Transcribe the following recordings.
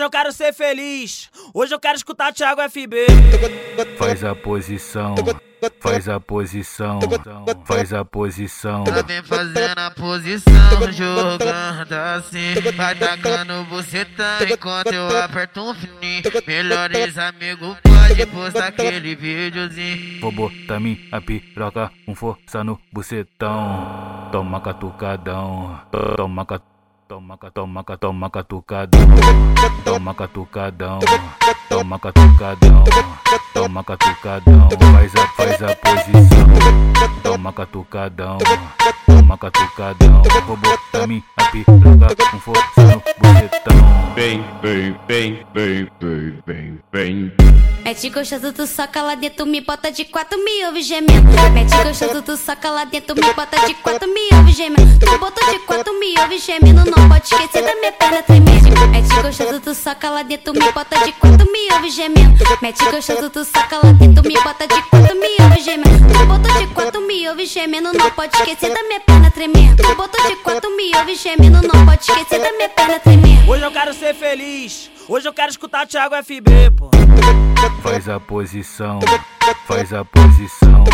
Hoje eu quero ser feliz. Hoje eu quero escutar Thiago FB. Faz a posição. Faz a posição, faz a posição. Ela vem fazendo a posição, jogando assim. Vai tacando buceta enquanto eu aperto um fininho. Melhores amigos pode postar aquele videozinho. Vou botar minha piroca com força no bucetão. Toma catucadão, toma catucadão. Toma, toma, toma catucadão, toma catucadão, toma catucadão, toma catucadão, faz a, faz a posição, toma catucadão, toma catucadão, vou botar minha piroca com força no bucetão. Vem, vem, vem, vem, vem, vem, vem. Mete gostoso, tu soca lá dentro, me bota de quatro, me ouve gemendo. Mete gostoso, tu soca lá dentro, me bota de quatro, me ouve gemendo. Tu botou de quatro, me ouve gemendo, não pode esquecer da minha perna tremendo. Mete gostoso, tu soca lá dentro, me bota de quatro, me ouve gemendo. Mete gostoso, tu soca lá dentro, me bota de quatro, me ouve gemendo. Tu botou de quatro, me ouve gemendo, não pode esquecer da minha perna tremendo. Tu botou de quatro, me ouve gemendo, não pode esquecer da minha perna tremendo. Hoje eu quero ser feliz. Hoje eu quero escutar Thiago FB, pô. Faz a posição, faz a posição,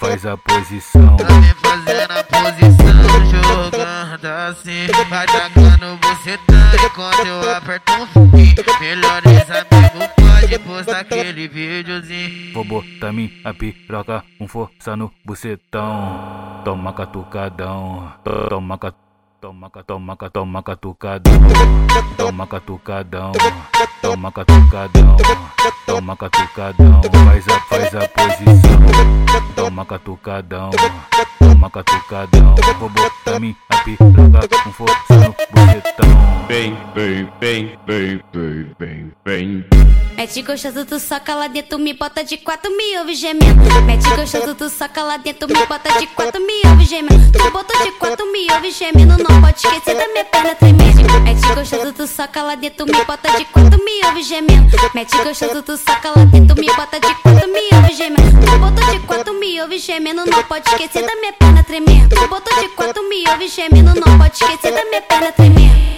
faz a posição. Ela vem fazendo a posição, jogando assim. Vai tacando buceta enquanto eu aperto um fininho. Melhores amigos pode postar aquele videozinho. Vou botar minha piroca com força no bucetão. Toma catucadão, toma catucadão. Toma, toma, toma catucadão, toma catucadão, toma catucadão, toma catucadão, faz a, faz a posição, toma catucadão, toma catucadão, vou botar minha piroca com força no bucetão. Vem, vem, vem, vem, vem, vem, vem. Mete gostoso, tu soca lá dentro, me bota de quatro, me ouve gemendo. Mete gostoso, tu soca lá dentro, me bota de quatro, me ouve gemendo. Tu de quatro, me ouve gemendo, não pode esquecer da minha perna tremendo. Mete gostoso, tu soca lá dentro, me bota de quatro, me ouve gemendo. Mete gostoso, tu soca lá dentro, me bota de quatro, me ouve gemendo. Tu de quatro, me ouve gemendo, não pode esquecer da minha perna tremendo. Tu botou de quatro, me ouve gemendo, não pode esquecer da minha perna tremendo.